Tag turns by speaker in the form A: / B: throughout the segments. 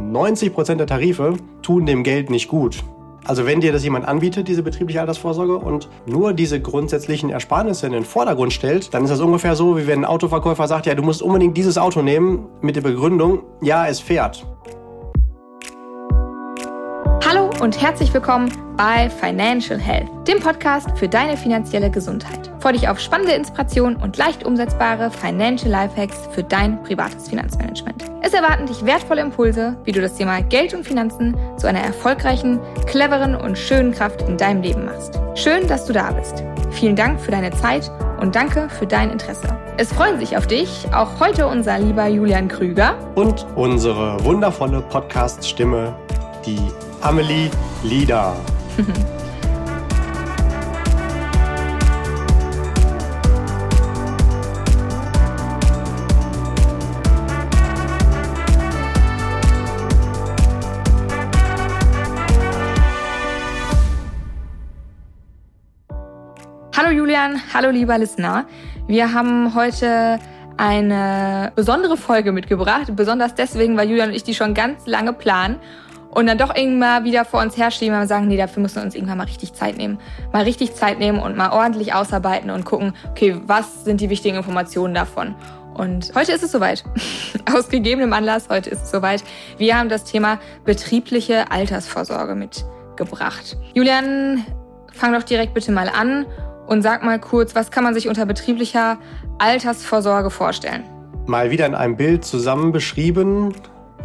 A: Und 90 Prozent der Tarife tun dem Geld nicht gut. Also wenn dir das jemand anbietet, diese betriebliche Altersvorsorge, und nur diese grundsätzlichen Ersparnisse in den Vordergrund stellt, dann ist das ungefähr so, wie wenn ein Autoverkäufer sagt, ja, du musst unbedingt dieses Auto nehmen mit der Begründung, ja, es fährt.
B: Und herzlich willkommen bei Financial Health, dem Podcast für deine finanzielle Gesundheit. Freue dich auf spannende Inspirationen und leicht umsetzbare Financial Lifehacks für dein privates Finanzmanagement. Es erwarten dich wertvolle Impulse, wie du das Thema Geld und Finanzen zu einer erfolgreichen, cleveren und schönen Kraft in deinem Leben machst. Schön, dass du da bist. Vielen Dank für deine Zeit und danke für dein Interesse. Es freuen sich auf dich auch heute unser lieber Julian Krüger
A: und unsere wundervolle Podcast-Stimme, die Amelie Lieder.
B: Hallo Julian, hallo lieber Listener. Wir haben heute eine besondere Folge mitgebracht, besonders deswegen, weil Julian und ich die schon ganz lange planen und dann doch irgendwann wieder vor uns herschieben und sagen, nee, dafür müssen wir uns irgendwann mal richtig Zeit nehmen. Mal richtig Zeit nehmen und mal ordentlich ausarbeiten und gucken, okay, was sind die wichtigen Informationen davon? Und heute ist es soweit. Aus gegebenem Anlass, heute ist es soweit. Wir haben das Thema betriebliche Altersvorsorge mitgebracht. Julian, fang doch direkt bitte mal an und sag mal kurz, was kann man sich unter betrieblicher Altersvorsorge vorstellen?
A: Mal wieder in einem Bild zusammen beschrieben,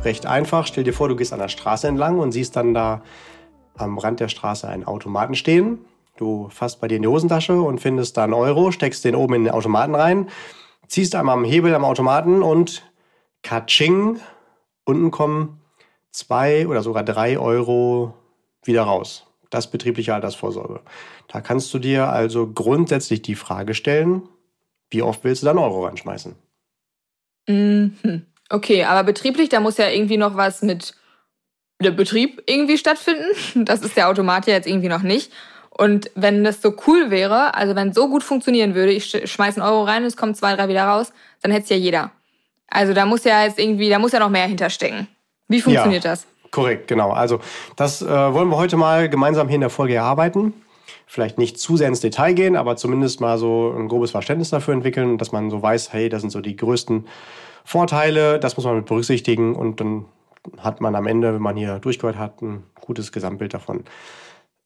A: recht einfach. Stell dir vor, du gehst an der Straße entlang und siehst dann da am Rand der Straße einen Automaten stehen. Du fasst bei dir in die Hosentasche und findest da einen Euro, steckst den oben in den Automaten rein, ziehst einmal am Hebel am Automaten und katsching, unten kommen zwei oder sogar drei Euro wieder raus. Das betriebliche Altersvorsorge. Da kannst du dir also grundsätzlich die Frage stellen, wie oft willst du dann Euro reinschmeißen?
B: Mhm. Okay, aber betrieblich, da muss ja irgendwie noch was mit dem Betrieb irgendwie stattfinden. Das ist der Automat ja jetzt irgendwie noch nicht. Und wenn das so cool wäre, also wenn es so gut funktionieren würde, ich schmeiß einen Euro rein, es kommen zwei, drei wieder raus, dann hätte es ja jeder. Also da muss ja jetzt irgendwie, da muss ja noch mehr hinterstecken. Wie funktioniert
A: ja,
B: das?
A: Korrekt, genau. Also das äh, wollen wir heute mal gemeinsam hier in der Folge erarbeiten. Vielleicht nicht zu sehr ins Detail gehen, aber zumindest mal so ein grobes Verständnis dafür entwickeln, dass man so weiß, hey, das sind so die größten Vorteile, das muss man mit berücksichtigen und dann hat man am Ende, wenn man hier durchgehört hat, ein gutes Gesamtbild davon.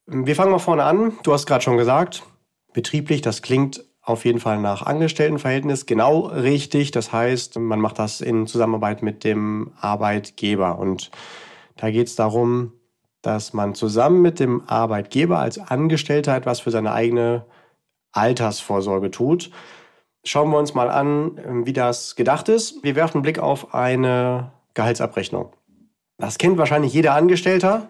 A: Wir fangen mal vorne an. Du hast gerade schon gesagt, betrieblich, das klingt auf jeden Fall nach Angestelltenverhältnis genau richtig. Das heißt, man macht das in Zusammenarbeit mit dem Arbeitgeber. Und da geht es darum, dass man zusammen mit dem Arbeitgeber als Angestellter etwas für seine eigene Altersvorsorge tut. Schauen wir uns mal an, ähm, wie das gedacht ist. Wir werfen einen Blick auf eine Gehaltsabrechnung. Das kennt wahrscheinlich jeder Angestellter.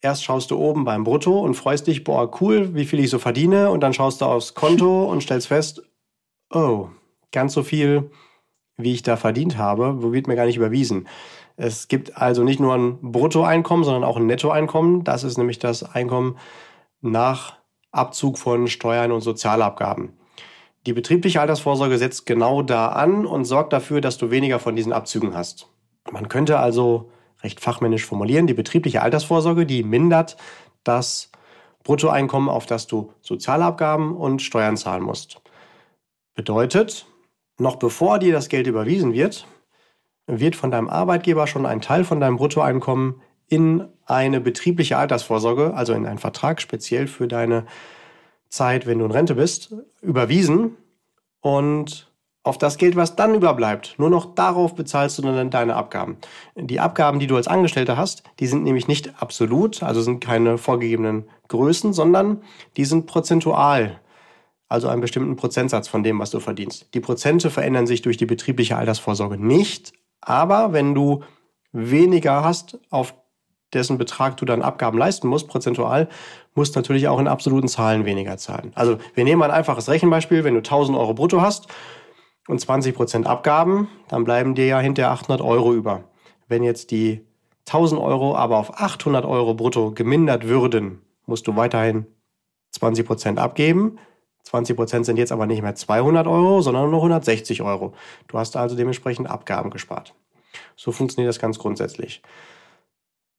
A: Erst schaust du oben beim Brutto und freust dich, boah, cool, wie viel ich so verdiene. Und dann schaust du aufs Konto und stellst fest, oh, ganz so viel, wie ich da verdient habe, wird mir gar nicht überwiesen. Es gibt also nicht nur ein Bruttoeinkommen, sondern auch ein Nettoeinkommen. Das ist nämlich das Einkommen nach Abzug von Steuern und Sozialabgaben. Die betriebliche Altersvorsorge setzt genau da an und sorgt dafür, dass du weniger von diesen Abzügen hast. Man könnte also recht fachmännisch formulieren, die betriebliche Altersvorsorge, die mindert das Bruttoeinkommen, auf das du Sozialabgaben und Steuern zahlen musst. Bedeutet, noch bevor dir das Geld überwiesen wird, wird von deinem Arbeitgeber schon ein Teil von deinem Bruttoeinkommen in eine betriebliche Altersvorsorge, also in einen Vertrag speziell für deine Zeit, wenn du in Rente bist, überwiesen und auf das Geld, was dann überbleibt, nur noch darauf bezahlst du dann deine Abgaben. Die Abgaben, die du als Angestellter hast, die sind nämlich nicht absolut, also sind keine vorgegebenen Größen, sondern die sind prozentual, also einen bestimmten Prozentsatz von dem, was du verdienst. Die Prozente verändern sich durch die betriebliche Altersvorsorge nicht, aber wenn du weniger hast auf dessen Betrag du dann Abgaben leisten musst, prozentual, musst natürlich auch in absoluten Zahlen weniger zahlen. Also wir nehmen ein einfaches Rechenbeispiel. Wenn du 1000 Euro brutto hast und 20 Prozent Abgaben, dann bleiben dir ja hinter 800 Euro über. Wenn jetzt die 1000 Euro aber auf 800 Euro brutto gemindert würden, musst du weiterhin 20 Prozent abgeben. 20 Prozent sind jetzt aber nicht mehr 200 Euro, sondern nur 160 Euro. Du hast also dementsprechend Abgaben gespart. So funktioniert das ganz grundsätzlich.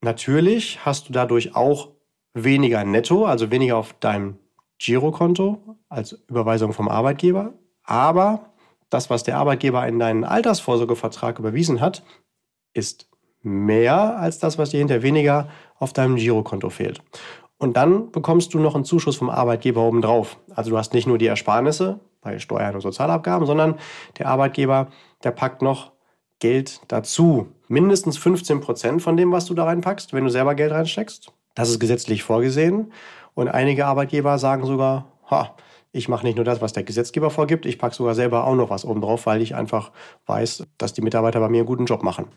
A: Natürlich hast du dadurch auch weniger netto, also weniger auf deinem Girokonto als Überweisung vom Arbeitgeber. Aber das, was der Arbeitgeber in deinen Altersvorsorgevertrag überwiesen hat, ist mehr als das, was dir hinter weniger auf deinem Girokonto fehlt. Und dann bekommst du noch einen Zuschuss vom Arbeitgeber obendrauf. Also du hast nicht nur die Ersparnisse bei Steuern und Sozialabgaben, sondern der Arbeitgeber, der packt noch Geld dazu. Mindestens 15 Prozent von dem, was du da reinpackst, wenn du selber Geld reinsteckst. Das ist gesetzlich vorgesehen. Und einige Arbeitgeber sagen sogar, ha, ich mache nicht nur das, was der Gesetzgeber vorgibt, ich packe sogar selber auch noch was obendrauf, weil ich einfach weiß, dass die Mitarbeiter bei mir einen guten Job machen.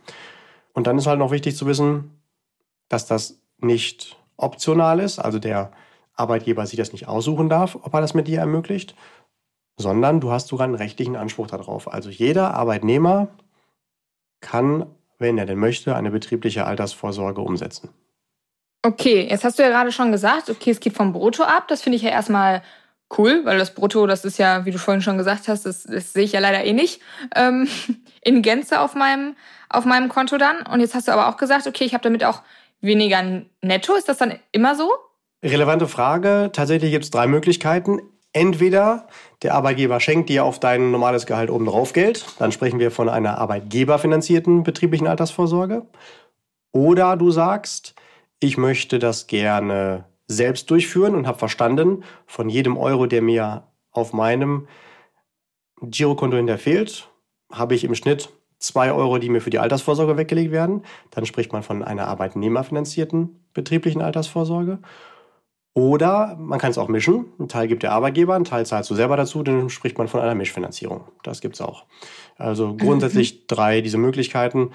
A: Und dann ist halt noch wichtig zu wissen, dass das nicht optional ist, also der Arbeitgeber sich das nicht aussuchen darf, ob er das mit dir ermöglicht, sondern du hast sogar einen rechtlichen Anspruch darauf. Also jeder Arbeitnehmer kann, wenn er denn möchte, eine betriebliche Altersvorsorge umsetzen.
B: Okay, jetzt hast du ja gerade schon gesagt, okay, es geht vom Brutto ab. Das finde ich ja erstmal cool, weil das Brutto, das ist ja, wie du vorhin schon gesagt hast, das, das sehe ich ja leider eh nicht ähm, in Gänze auf meinem, auf meinem Konto dann. Und jetzt hast du aber auch gesagt, okay, ich habe damit auch weniger netto. Ist das dann immer so?
A: Relevante Frage. Tatsächlich gibt es drei Möglichkeiten. Entweder der Arbeitgeber schenkt dir auf dein normales Gehalt oben drauf Geld, dann sprechen wir von einer arbeitgeberfinanzierten betrieblichen Altersvorsorge. Oder du sagst, ich möchte das gerne selbst durchführen und habe verstanden, von jedem Euro, der mir auf meinem Girokonto hinter fehlt, habe ich im Schnitt zwei Euro, die mir für die Altersvorsorge weggelegt werden. Dann spricht man von einer arbeitnehmerfinanzierten betrieblichen Altersvorsorge. Oder man kann es auch mischen. Ein Teil gibt der Arbeitgeber, ein Teil zahlst du selber dazu, dann spricht man von einer Mischfinanzierung. Das gibt es auch. Also grundsätzlich mhm. drei diese Möglichkeiten.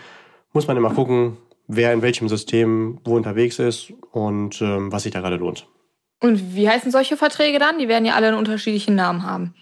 A: Muss man immer gucken, wer in welchem System wo unterwegs ist und ähm, was sich da gerade lohnt.
B: Und wie heißen solche Verträge dann? Die werden ja alle einen unterschiedlichen Namen haben.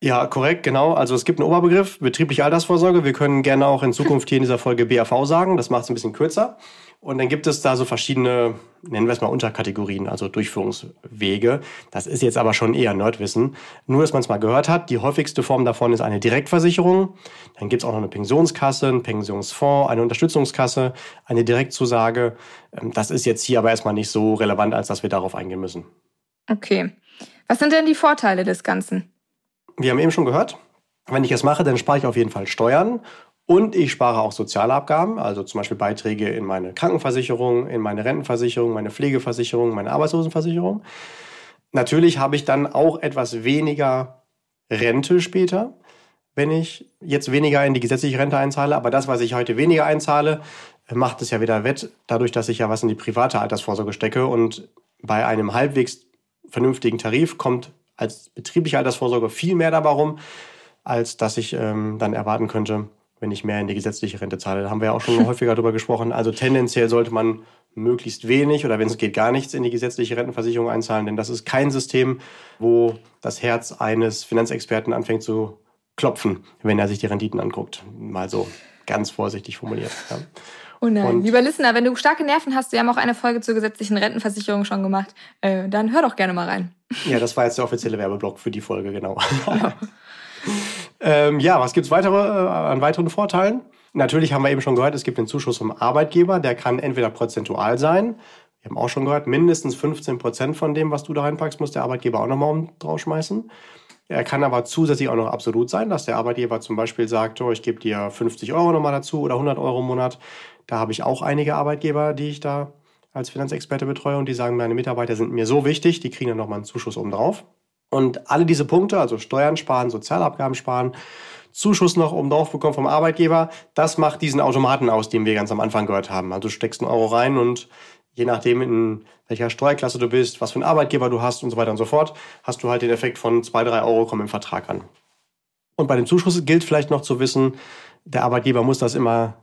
A: Ja, korrekt, genau. Also es gibt einen Oberbegriff, betriebliche Altersvorsorge. Wir können gerne auch in Zukunft hier in dieser Folge BAV sagen. Das macht es ein bisschen kürzer. Und dann gibt es da so verschiedene, nennen wir es mal Unterkategorien, also Durchführungswege. Das ist jetzt aber schon eher Nerdwissen. Nur, dass man es mal gehört hat, die häufigste Form davon ist eine Direktversicherung. Dann gibt es auch noch eine Pensionskasse, einen Pensionsfonds, eine Unterstützungskasse, eine Direktzusage. Ähm, das ist jetzt hier aber erstmal nicht so relevant, als dass wir darauf eingehen müssen.
B: Okay. Was sind denn die Vorteile des Ganzen?
A: Wir haben eben schon gehört, wenn ich es mache, dann spare ich auf jeden Fall Steuern und ich spare auch Sozialabgaben, also zum Beispiel Beiträge in meine Krankenversicherung, in meine Rentenversicherung, meine Pflegeversicherung, meine Arbeitslosenversicherung. Natürlich habe ich dann auch etwas weniger Rente später, wenn ich jetzt weniger in die gesetzliche Rente einzahle. Aber das, was ich heute weniger einzahle, macht es ja wieder wett, dadurch, dass ich ja was in die private Altersvorsorge stecke. Und bei einem halbwegs vernünftigen Tarif kommt als betriebliche Altersvorsorge viel mehr dabei rum, als dass ich ähm, dann erwarten könnte, wenn ich mehr in die gesetzliche Rente zahle. Da haben wir ja auch schon häufiger darüber gesprochen. Also tendenziell sollte man möglichst wenig oder wenn es geht gar nichts in die gesetzliche Rentenversicherung einzahlen, denn das ist kein System, wo das Herz eines Finanzexperten anfängt zu klopfen, wenn er sich die Renditen anguckt. Mal so ganz vorsichtig formuliert. Ja.
B: Oh nein, und lieber Listener, wenn du starke Nerven hast, wir haben auch eine Folge zur gesetzlichen Rentenversicherung schon gemacht, äh, dann hör doch gerne mal rein.
A: Ja, das war jetzt der offizielle Werbeblock für die Folge, genau. Ja. Ähm, ja, was gibt's weitere, äh, an weiteren Vorteilen? Natürlich haben wir eben schon gehört, es gibt den Zuschuss vom Arbeitgeber, der kann entweder prozentual sein, wir haben auch schon gehört, mindestens 15 Prozent von dem, was du da reinpackst, muss der Arbeitgeber auch nochmal draufschmeißen. Er kann aber zusätzlich auch noch absolut sein, dass der Arbeitgeber zum Beispiel sagt, oh, ich gebe dir 50 Euro nochmal dazu oder 100 Euro im Monat. Da habe ich auch einige Arbeitgeber, die ich da als Finanzexperte betreue und die sagen, meine Mitarbeiter sind mir so wichtig, die kriegen dann nochmal einen Zuschuss obendrauf. Und alle diese Punkte, also Steuern sparen, Sozialabgaben sparen, Zuschuss noch oben drauf bekommen vom Arbeitgeber, das macht diesen Automaten aus, den wir ganz am Anfang gehört haben. Also du steckst einen Euro rein und je nachdem, in welcher Steuerklasse du bist, was für einen Arbeitgeber du hast und so weiter und so fort, hast du halt den Effekt von zwei, drei Euro kommen im Vertrag an. Und bei dem Zuschuss gilt vielleicht noch zu wissen, der Arbeitgeber muss das immer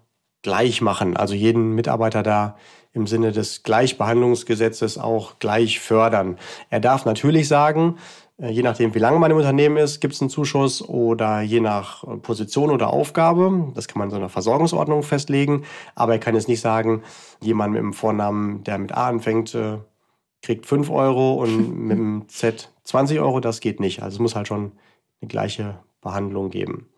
A: gleich machen, also jeden Mitarbeiter da im Sinne des Gleichbehandlungsgesetzes auch gleich fördern. Er darf natürlich sagen, je nachdem, wie lange man im Unternehmen ist, gibt es einen Zuschuss oder je nach äh, Position oder Aufgabe. Das kann man in so einer Versorgungsordnung festlegen. Aber er kann jetzt nicht sagen, jemand mit dem Vornamen, der mit A anfängt, äh, kriegt 5 Euro und mit dem Z 20 Euro. Das geht nicht. Also es muss halt schon eine gleiche Behandlung geben.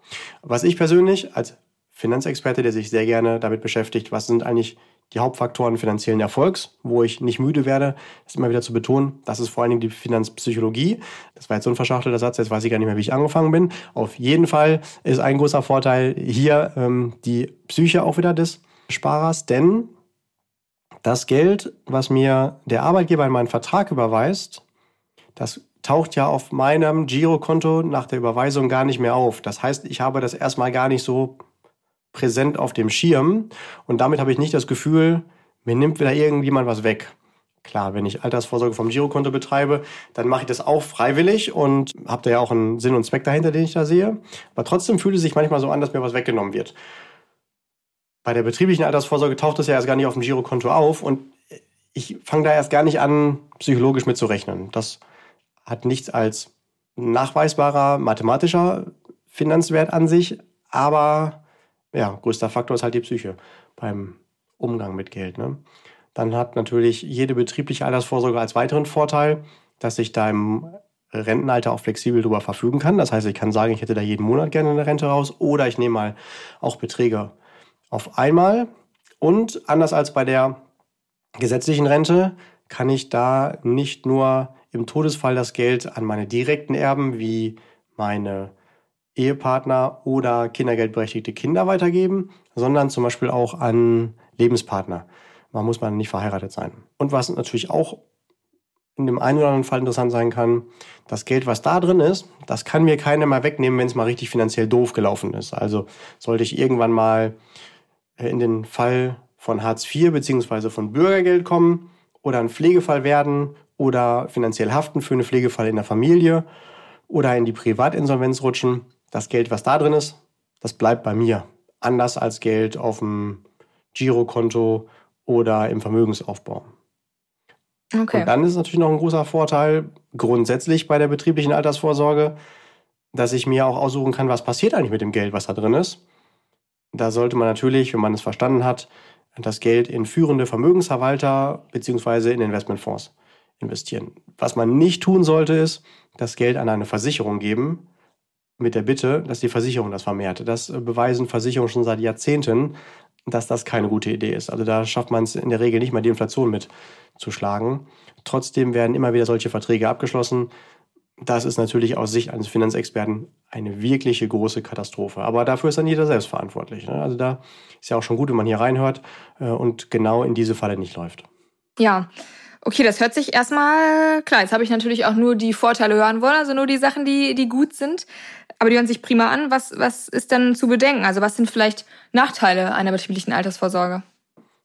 A: Was ich persönlich als Finanzexperte, der sich sehr gerne damit beschäftigt, was sind eigentlich die Hauptfaktoren finanziellen Erfolgs, wo ich nicht müde werde, das immer wieder zu betonen. Das ist vor allen Dingen die Finanzpsychologie. Das war jetzt so ein verschachtelter Satz, jetzt weiß ich gar nicht mehr, wie ich angefangen bin. Auf jeden Fall ist ein großer Vorteil hier ähm, die Psyche auch wieder des Sparers, denn das Geld, was mir der Arbeitgeber in meinen Vertrag überweist, das taucht ja auf meinem Girokonto nach der Überweisung gar nicht mehr auf. Das heißt, ich habe das erstmal gar nicht so präsent auf dem Schirm und damit habe ich nicht das Gefühl, mir nimmt wieder irgendjemand was weg. Klar, wenn ich Altersvorsorge vom Girokonto betreibe, dann mache ich das auch freiwillig und habe da ja auch einen Sinn und Zweck dahinter, den ich da sehe. Aber trotzdem fühlt es sich manchmal so an, dass mir was weggenommen wird. Bei der betrieblichen Altersvorsorge taucht das ja erst gar nicht auf dem Girokonto auf und ich fange da erst gar nicht an, psychologisch mitzurechnen. Das hat nichts als nachweisbarer mathematischer Finanzwert an sich, aber ja, größter Faktor ist halt die Psyche beim Umgang mit Geld. Ne? Dann hat natürlich jede betriebliche Altersvorsorge als weiteren Vorteil, dass ich da im Rentenalter auch flexibel darüber verfügen kann. Das heißt, ich kann sagen, ich hätte da jeden Monat gerne eine Rente raus oder ich nehme mal auch Beträge auf einmal. Und anders als bei der gesetzlichen Rente kann ich da nicht nur im Todesfall das Geld an meine direkten Erben wie meine Ehepartner oder kindergeldberechtigte Kinder weitergeben, sondern zum Beispiel auch an Lebenspartner. Man muss man nicht verheiratet sein. Und was natürlich auch in dem einen oder anderen Fall interessant sein kann, das Geld, was da drin ist, das kann mir keiner mal wegnehmen, wenn es mal richtig finanziell doof gelaufen ist. Also sollte ich irgendwann mal äh, in den Fall von Hartz IV beziehungsweise von Bürgergeld kommen oder ein Pflegefall werden oder finanziell haften für einen Pflegefall in der Familie oder in die Privatinsolvenz rutschen, das Geld, was da drin ist, das bleibt bei mir. Anders als Geld auf dem Girokonto oder im Vermögensaufbau. Okay. Und dann ist natürlich noch ein großer Vorteil grundsätzlich bei der betrieblichen Altersvorsorge, dass ich mir auch aussuchen kann, was passiert eigentlich mit dem Geld, was da drin ist. Da sollte man natürlich, wenn man es verstanden hat, das Geld in führende Vermögensverwalter bzw. in Investmentfonds investieren. Was man nicht tun sollte, ist das Geld an eine Versicherung geben, mit der Bitte, dass die Versicherung das vermehrt. Das beweisen Versicherungen schon seit Jahrzehnten, dass das keine gute Idee ist. Also da schafft man es in der Regel nicht mal, die Inflation mitzuschlagen. Trotzdem werden immer wieder solche Verträge abgeschlossen. Das ist natürlich aus Sicht eines Finanzexperten eine wirkliche große Katastrophe. Aber dafür ist dann jeder selbst verantwortlich. Ne? Also da ist ja auch schon gut, wenn man hier reinhört äh, und genau in diese Falle nicht läuft.
B: Ja, Okay, das hört sich erstmal klar. Jetzt habe ich natürlich auch nur die Vorteile hören wollen, also nur die Sachen, die, die gut sind. Aber die hören sich prima an. Was, was ist denn zu bedenken? Also was sind vielleicht Nachteile einer betrieblichen Altersvorsorge?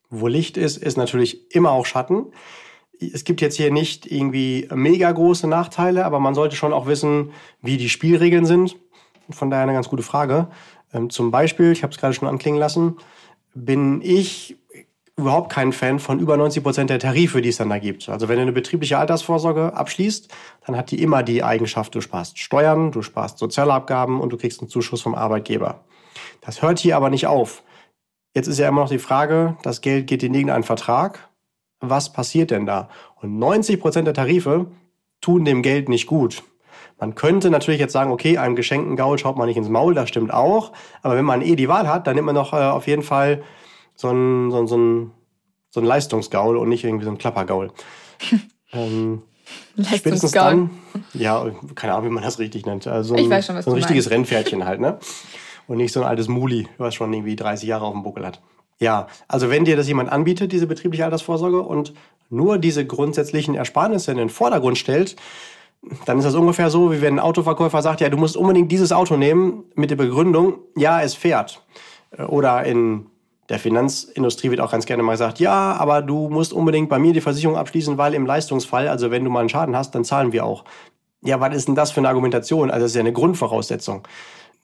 A: Wo Licht ist, ist natürlich immer auch Schatten. Es gibt jetzt hier nicht irgendwie mega große Nachteile, aber man sollte schon auch wissen, wie die Spielregeln sind. Von daher eine ganz gute Frage. Ähm, zum Beispiel, ich habe es gerade schon anklingen lassen, bin ich überhaupt kein Fan von über 90 Prozent der Tarife, die es dann da gibt. Also wenn du eine betriebliche Altersvorsorge abschließt, dann hat die immer die Eigenschaft, du sparst Steuern, du sparst Sozialabgaben und du kriegst einen Zuschuss vom Arbeitgeber. Das hört hier aber nicht auf. Jetzt ist ja immer noch die Frage, das Geld geht in irgendeinen Vertrag. Was passiert denn da? Und 90 Prozent der Tarife tun dem Geld nicht gut. Man könnte natürlich jetzt sagen, okay, einem geschenkten Gaul schaut man nicht ins Maul, das stimmt auch. Aber wenn man eh die Wahl hat, dann nimmt man doch äh, auf jeden Fall so ein, so ein, so ein, so ein Leistungsgaul und nicht irgendwie so ein Klappergaul. ähm, spätestens dann, ja, keine Ahnung, wie man das richtig nennt. Also
B: ich weiß schon, was
A: so ein richtiges meinst. Rennpferdchen halt, ne? Und nicht so ein altes Muli, was schon irgendwie 30 Jahre auf dem Buckel hat. Ja, also wenn dir das jemand anbietet, diese betriebliche Altersvorsorge, und nur diese grundsätzlichen Ersparnisse in den Vordergrund stellt, dann ist das ungefähr so, wie wenn ein Autoverkäufer sagt, ja, du musst unbedingt dieses Auto nehmen mit der Begründung, ja, es fährt. Oder in der Finanzindustrie wird auch ganz gerne mal gesagt, ja, aber du musst unbedingt bei mir die Versicherung abschließen, weil im Leistungsfall, also wenn du mal einen Schaden hast, dann zahlen wir auch. Ja, was ist denn das für eine Argumentation? Also das ist ja eine Grundvoraussetzung.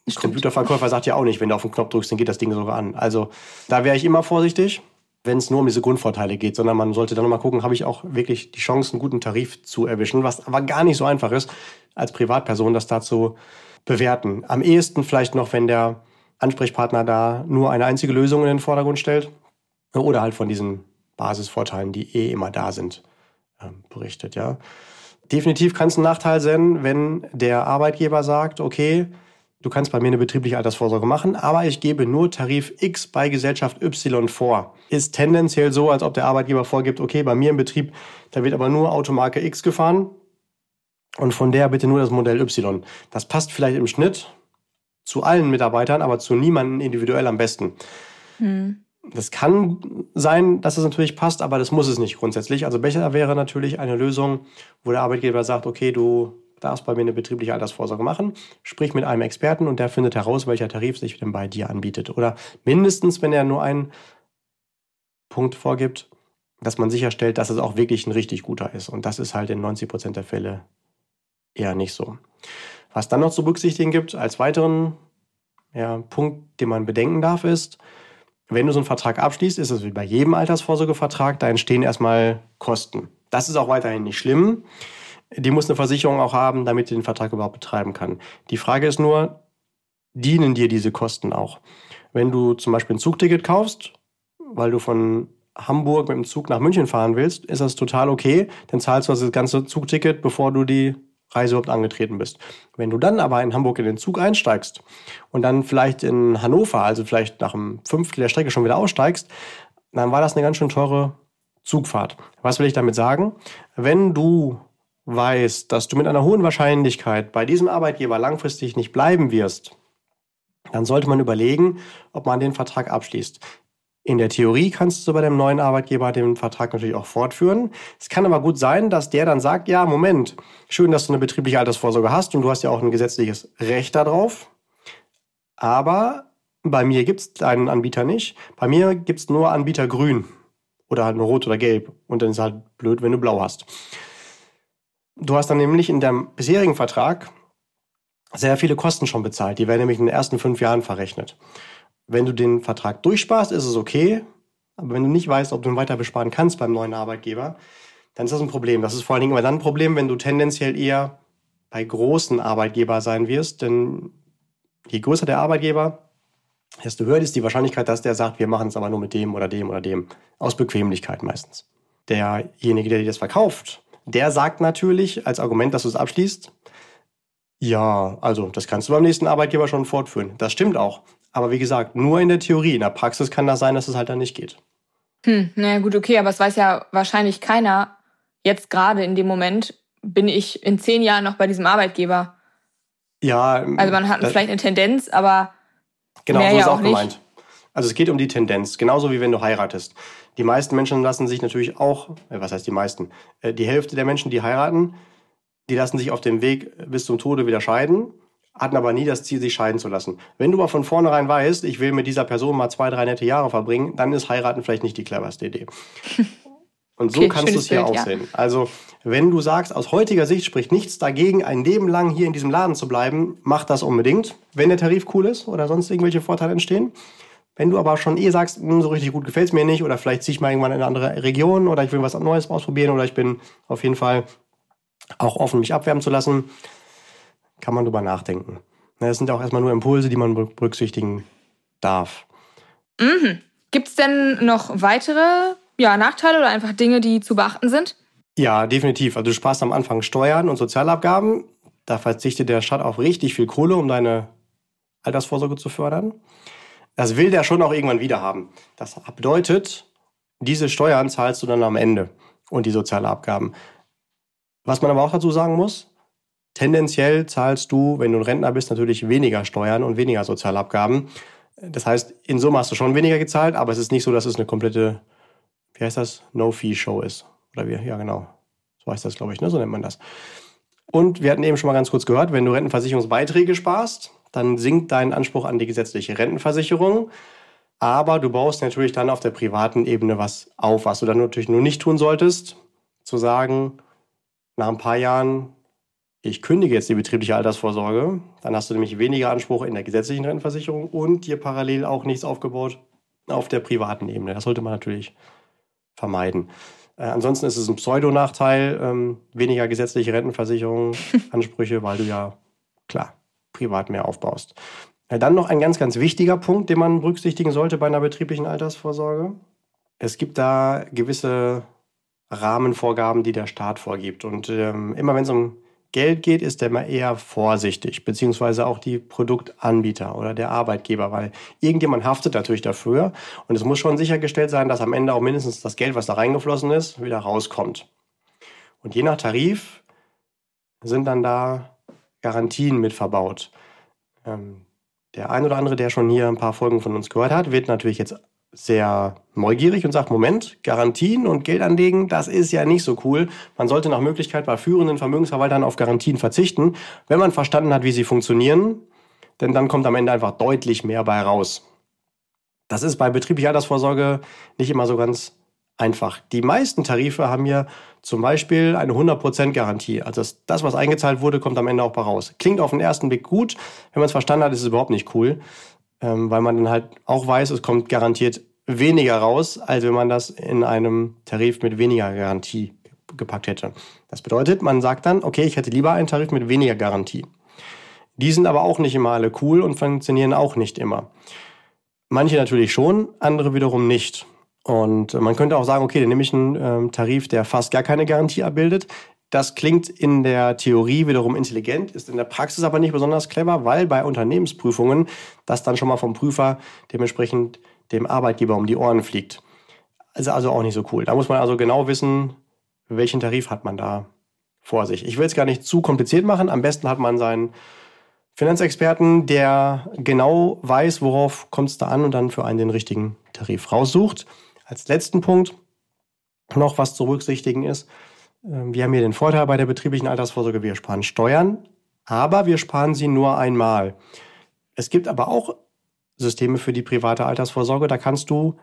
A: Ein Computerverkäufer sagt ja auch nicht, wenn du auf den Knopf drückst, dann geht das Ding sogar an. Also da wäre ich immer vorsichtig, wenn es nur um diese Grundvorteile geht, sondern man sollte dann nochmal gucken, habe ich auch wirklich die Chance, einen guten Tarif zu erwischen, was aber gar nicht so einfach ist, als Privatperson das da zu bewerten. Am ehesten vielleicht noch, wenn der Ansprechpartner da nur eine einzige Lösung in den Vordergrund stellt oder halt von diesen Basisvorteilen, die eh immer da sind, ähm, berichtet. Ja. Definitiv kann es ein Nachteil sein, wenn der Arbeitgeber sagt, okay, du kannst bei mir eine betriebliche Altersvorsorge machen, aber ich gebe nur Tarif X bei Gesellschaft Y vor. Ist tendenziell so, als ob der Arbeitgeber vorgibt, okay, bei mir im Betrieb, da wird aber nur Automarke X gefahren und von der bitte nur das Modell Y. Das passt vielleicht im Schnitt zu allen Mitarbeitern, aber zu niemandem individuell am besten. Hm. Das kann sein, dass es natürlich passt, aber das muss es nicht grundsätzlich. Also besser wäre natürlich eine Lösung, wo der Arbeitgeber sagt, okay, du darfst bei mir eine betriebliche Altersvorsorge machen, sprich mit einem Experten und der findet heraus, welcher Tarif sich denn bei dir anbietet. Oder mindestens, wenn er nur einen Punkt vorgibt, dass man sicherstellt, dass es auch wirklich ein richtig guter ist. Und das ist halt in 90 Prozent der Fälle eher nicht so. Was dann noch zu berücksichtigen gibt als weiteren ja, Punkt, den man bedenken darf, ist, wenn du so einen Vertrag abschließt, ist es wie bei jedem Altersvorsorgevertrag, da entstehen erstmal Kosten. Das ist auch weiterhin nicht schlimm. Die muss eine Versicherung auch haben, damit sie den Vertrag überhaupt betreiben kann. Die Frage ist nur, dienen dir diese Kosten auch? Wenn du zum Beispiel ein Zugticket kaufst, weil du von Hamburg mit dem Zug nach München fahren willst, ist das total okay. Dann zahlst du das ganze Zugticket, bevor du die Reise überhaupt angetreten bist. Wenn du dann aber in Hamburg in den Zug einsteigst und dann vielleicht in Hannover, also vielleicht nach einem Fünftel der Strecke schon wieder aussteigst, dann war das eine ganz schön teure Zugfahrt. Was will ich damit sagen? Wenn du weißt, dass du mit einer hohen Wahrscheinlichkeit bei diesem Arbeitgeber langfristig nicht bleiben wirst, dann sollte man überlegen, ob man den Vertrag abschließt. In der Theorie kannst du bei dem neuen Arbeitgeber den Vertrag natürlich auch fortführen. Es kann aber gut sein, dass der dann sagt, ja, Moment, schön, dass du eine betriebliche Altersvorsorge hast und du hast ja auch ein gesetzliches Recht darauf. Aber bei mir gibt es deinen Anbieter nicht. Bei mir gibt es nur Anbieter grün oder halt nur rot oder gelb. Und dann ist es halt blöd, wenn du blau hast. Du hast dann nämlich in deinem bisherigen Vertrag sehr viele Kosten schon bezahlt. Die werden nämlich in den ersten fünf Jahren verrechnet. Wenn du den Vertrag durchsparst, ist es okay. Aber wenn du nicht weißt, ob du ihn weiter besparen kannst beim neuen Arbeitgeber, dann ist das ein Problem. Das ist vor allen Dingen immer dann ein Problem, wenn du tendenziell eher bei großen Arbeitgeber sein wirst. Denn je größer der Arbeitgeber, desto höher ist die Wahrscheinlichkeit, dass der sagt, wir machen es aber nur mit dem oder dem oder dem. Aus Bequemlichkeit meistens. Derjenige, der dir das verkauft, der sagt natürlich als Argument, dass du es abschließt, ja, also das kannst du beim nächsten Arbeitgeber schon fortführen. Das stimmt auch. Aber wie gesagt, nur in der Theorie. In der Praxis kann das sein, dass es halt dann nicht geht.
B: Hm, naja, gut, okay, aber es weiß ja wahrscheinlich keiner, jetzt gerade in dem Moment, bin ich in zehn Jahren noch bei diesem Arbeitgeber.
A: Ja.
B: Also man hat vielleicht eine Tendenz, aber.
A: Genau,
B: mehr
A: so
B: ja
A: ist auch
B: auch nicht.
A: gemeint. Also es geht um die Tendenz, genauso wie wenn du heiratest. Die meisten Menschen lassen sich natürlich auch, äh, was heißt die meisten? Äh, Die Hälfte der Menschen, die heiraten, die lassen sich auf dem Weg bis zum Tode wieder scheiden, hatten aber nie das Ziel, sich scheiden zu lassen. Wenn du aber von vornherein weißt, ich will mit dieser Person mal zwei, drei nette Jahre verbringen, dann ist heiraten vielleicht nicht die cleverste Idee. Und so
B: Okay,
A: kannst du es hier
B: Bild,
A: auch
B: ja.
A: sehen. Also, wenn du sagst, aus heutiger Sicht spricht nichts dagegen, ein Leben lang hier in diesem Laden zu bleiben, mach das unbedingt, wenn der Tarif cool ist oder sonst irgendwelche Vorteile entstehen. Wenn du aber schon eh sagst, "Hm, so richtig gut gefällt es mir nicht oder vielleicht ziehe ich mal irgendwann in eine andere Region oder ich will was Neues ausprobieren oder ich bin auf jeden Fall auch offen, mich abwerben zu lassen, kann man drüber nachdenken. Na, Das sind ja auch erstmal nur Impulse, die man ber- berücksichtigen darf.
B: Gibt es denn noch weitere ja, Nachteile oder einfach Dinge, die zu beachten sind?
A: Ja, definitiv. Also du sparst am Anfang Steuern und Sozialabgaben. Da verzichtet der Staat auf richtig viel Kohle, um deine Altersvorsorge zu fördern. Das will der schon auch irgendwann wieder haben. Das bedeutet, diese Steuern zahlst du dann am Ende und die Sozialabgaben. Was man aber auch dazu sagen muss, tendenziell zahlst du, wenn du ein Rentner bist, natürlich weniger Steuern und weniger Sozialabgaben. Das heißt, in Summe hast du schon weniger gezahlt, aber es ist nicht so, dass es eine komplette, wie heißt das, No-Fee-Show ist. Oder wie? Ja, genau. So heißt das, glaube ich, ne? So nennt man das. Und wir hatten eben schon mal ganz kurz gehört, wenn du Rentenversicherungsbeiträge sparst, dann sinkt dein Anspruch an die gesetzliche Rentenversicherung. Aber du baust natürlich dann auf der privaten Ebene was auf, was du dann natürlich nur nicht tun solltest, zu sagen, nach ein paar Jahren, ich kündige jetzt die betriebliche Altersvorsorge, dann hast du nämlich weniger Anspruch in der gesetzlichen Rentenversicherung und dir parallel auch nichts aufgebaut auf der privaten Ebene. Das sollte man natürlich vermeiden. Äh, ansonsten ist es ein Pseudonachteil, ähm, weniger gesetzliche Rentenversicherung, Ansprüche, weil du ja, klar, privat mehr aufbaust. Äh, dann noch ein ganz, ganz wichtiger Punkt, den man berücksichtigen sollte bei einer betrieblichen Altersvorsorge. Es gibt da gewisse Rahmenvorgaben, die der Staat vorgibt. Und ähm, immer wenn es um Geld geht, ist der immer eher vorsichtig, beziehungsweise auch die Produktanbieter oder der Arbeitgeber, weil irgendjemand haftet natürlich dafür und es muss schon sichergestellt sein, dass am Ende auch mindestens das Geld, was da reingeflossen ist, wieder rauskommt. Und je nach Tarif sind dann da Garantien mit verbaut. Ähm, der ein oder andere, der schon hier ein paar Folgen von uns gehört hat, wird natürlich jetzt sehr neugierig und sagt, Moment, Garantien und Geld anlegen, das ist ja nicht so cool. Man sollte nach Möglichkeit bei führenden Vermögensverwaltern auf Garantien verzichten, wenn man verstanden hat, wie sie funktionieren, denn dann kommt am Ende einfach deutlich mehr bei raus. Das ist bei betrieblicher Altersvorsorge nicht immer so ganz einfach. Die meisten Tarife haben ja zum Beispiel eine 100% Garantie. Also das, was eingezahlt wurde, kommt am Ende auch bei raus. Klingt auf den ersten Blick gut. Wenn man es verstanden hat, ist es überhaupt nicht cool ähm, weil man dann halt auch weiß, es kommt garantiert weniger raus, als wenn man das in einem Tarif mit weniger Garantie gepackt hätte. Das bedeutet, man sagt dann, okay, ich hätte lieber einen Tarif mit weniger Garantie. Die sind aber auch nicht immer alle cool und funktionieren auch nicht immer. Manche natürlich schon, andere wiederum nicht. Und man könnte auch sagen, okay, dann nehme ich einen ähm, Tarif, der fast gar keine Garantie abbildet. Das klingt in der Theorie wiederum intelligent, ist in der Praxis aber nicht besonders clever, weil bei Unternehmensprüfungen das dann schon mal vom Prüfer dementsprechend dem Arbeitgeber um die Ohren fliegt. Also, also auch nicht so cool. Da muss man also genau wissen, welchen Tarif hat man da vor sich. Ich will es gar nicht zu kompliziert machen. Am besten hat man seinen Finanzexperten, der genau weiß, worauf kommt es da an und dann für einen den richtigen Tarif raussucht. Als letzten Punkt noch was zu berücksichtigen ist, wir haben hier den Vorteil bei der betrieblichen Altersvorsorge, wir sparen Steuern, aber wir sparen sie nur einmal. Es gibt aber auch Systeme für die private Altersvorsorge, da kannst du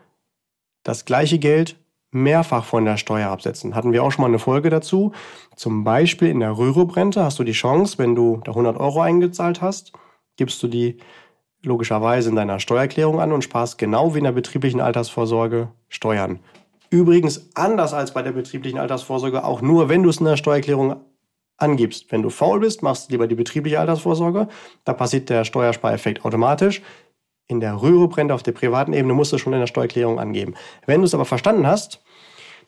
A: das gleiche Geld mehrfach von der Steuer absetzen. Hatten wir auch schon mal eine Folge dazu. Zum Beispiel in der Rürup-Rente hast du die Chance, wenn du da 100 Euro eingezahlt hast, gibst du die logischerweise in deiner Steuererklärung an und sparst genau wie in der betrieblichen Altersvorsorge Steuern. Übrigens anders als bei der betrieblichen Altersvorsorge auch nur, wenn du es in der Steuererklärung angibst. Wenn du faul bist, machst du lieber die betriebliche Altersvorsorge. Da passiert der Steuerspareffekt automatisch. In der Rürup-Rente auf der privaten Ebene musst du schon in der Steuererklärung angeben. Wenn du es aber verstanden hast,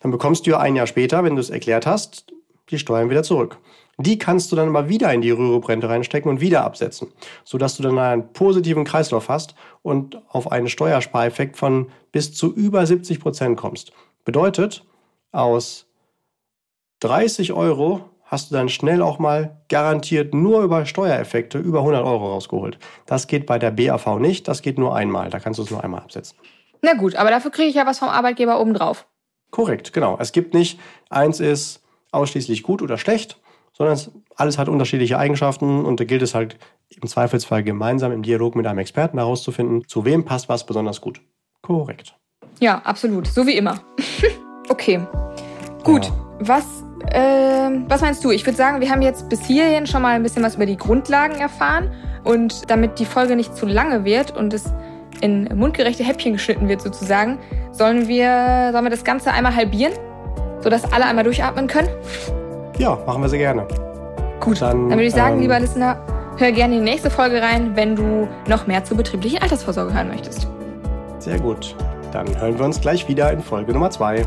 A: dann bekommst du ein Jahr später, wenn du es erklärt hast, die Steuern wieder zurück. Die kannst du dann aber wieder in die Rürup-Rente reinstecken und wieder absetzen, sodass du dann einen positiven Kreislauf hast und auf einen Steuerspareffekt von bis zu über 70 Prozent kommst. Bedeutet, aus 30 Euro hast du dann schnell auch mal garantiert nur über Steuereffekte über 100 Euro rausgeholt. Das geht bei der BAV nicht, das geht nur einmal. Da kannst du es nur einmal absetzen.
B: Na gut, aber dafür kriege ich ja was vom Arbeitgeber obendrauf.
A: Korrekt, genau. Es gibt nicht, eins ist ausschließlich gut oder schlecht, sondern alles hat unterschiedliche Eigenschaften und da gilt es halt im Zweifelsfall gemeinsam im Dialog mit einem Experten herauszufinden, zu wem passt was besonders gut. Korrekt.
B: Ja, absolut. So wie immer. okay. Gut. Ja. Was, äh, was meinst du? Ich würde sagen, wir haben jetzt bis hierhin schon mal ein bisschen was über die Grundlagen erfahren. Und damit die Folge nicht zu lange wird und es in mundgerechte Häppchen geschnitten wird sozusagen, sollen wir, sollen wir das Ganze einmal halbieren, sodass alle einmal durchatmen können?
A: Ja, machen wir sehr gerne.
B: Gut, dann, dann würde ich sagen, ähm, lieber Listener, hör gerne in die nächste Folge rein, wenn du noch mehr zur betrieblichen Altersvorsorge hören möchtest.
A: Sehr gut. Dann hören wir uns gleich wieder in Folge Nummer 2.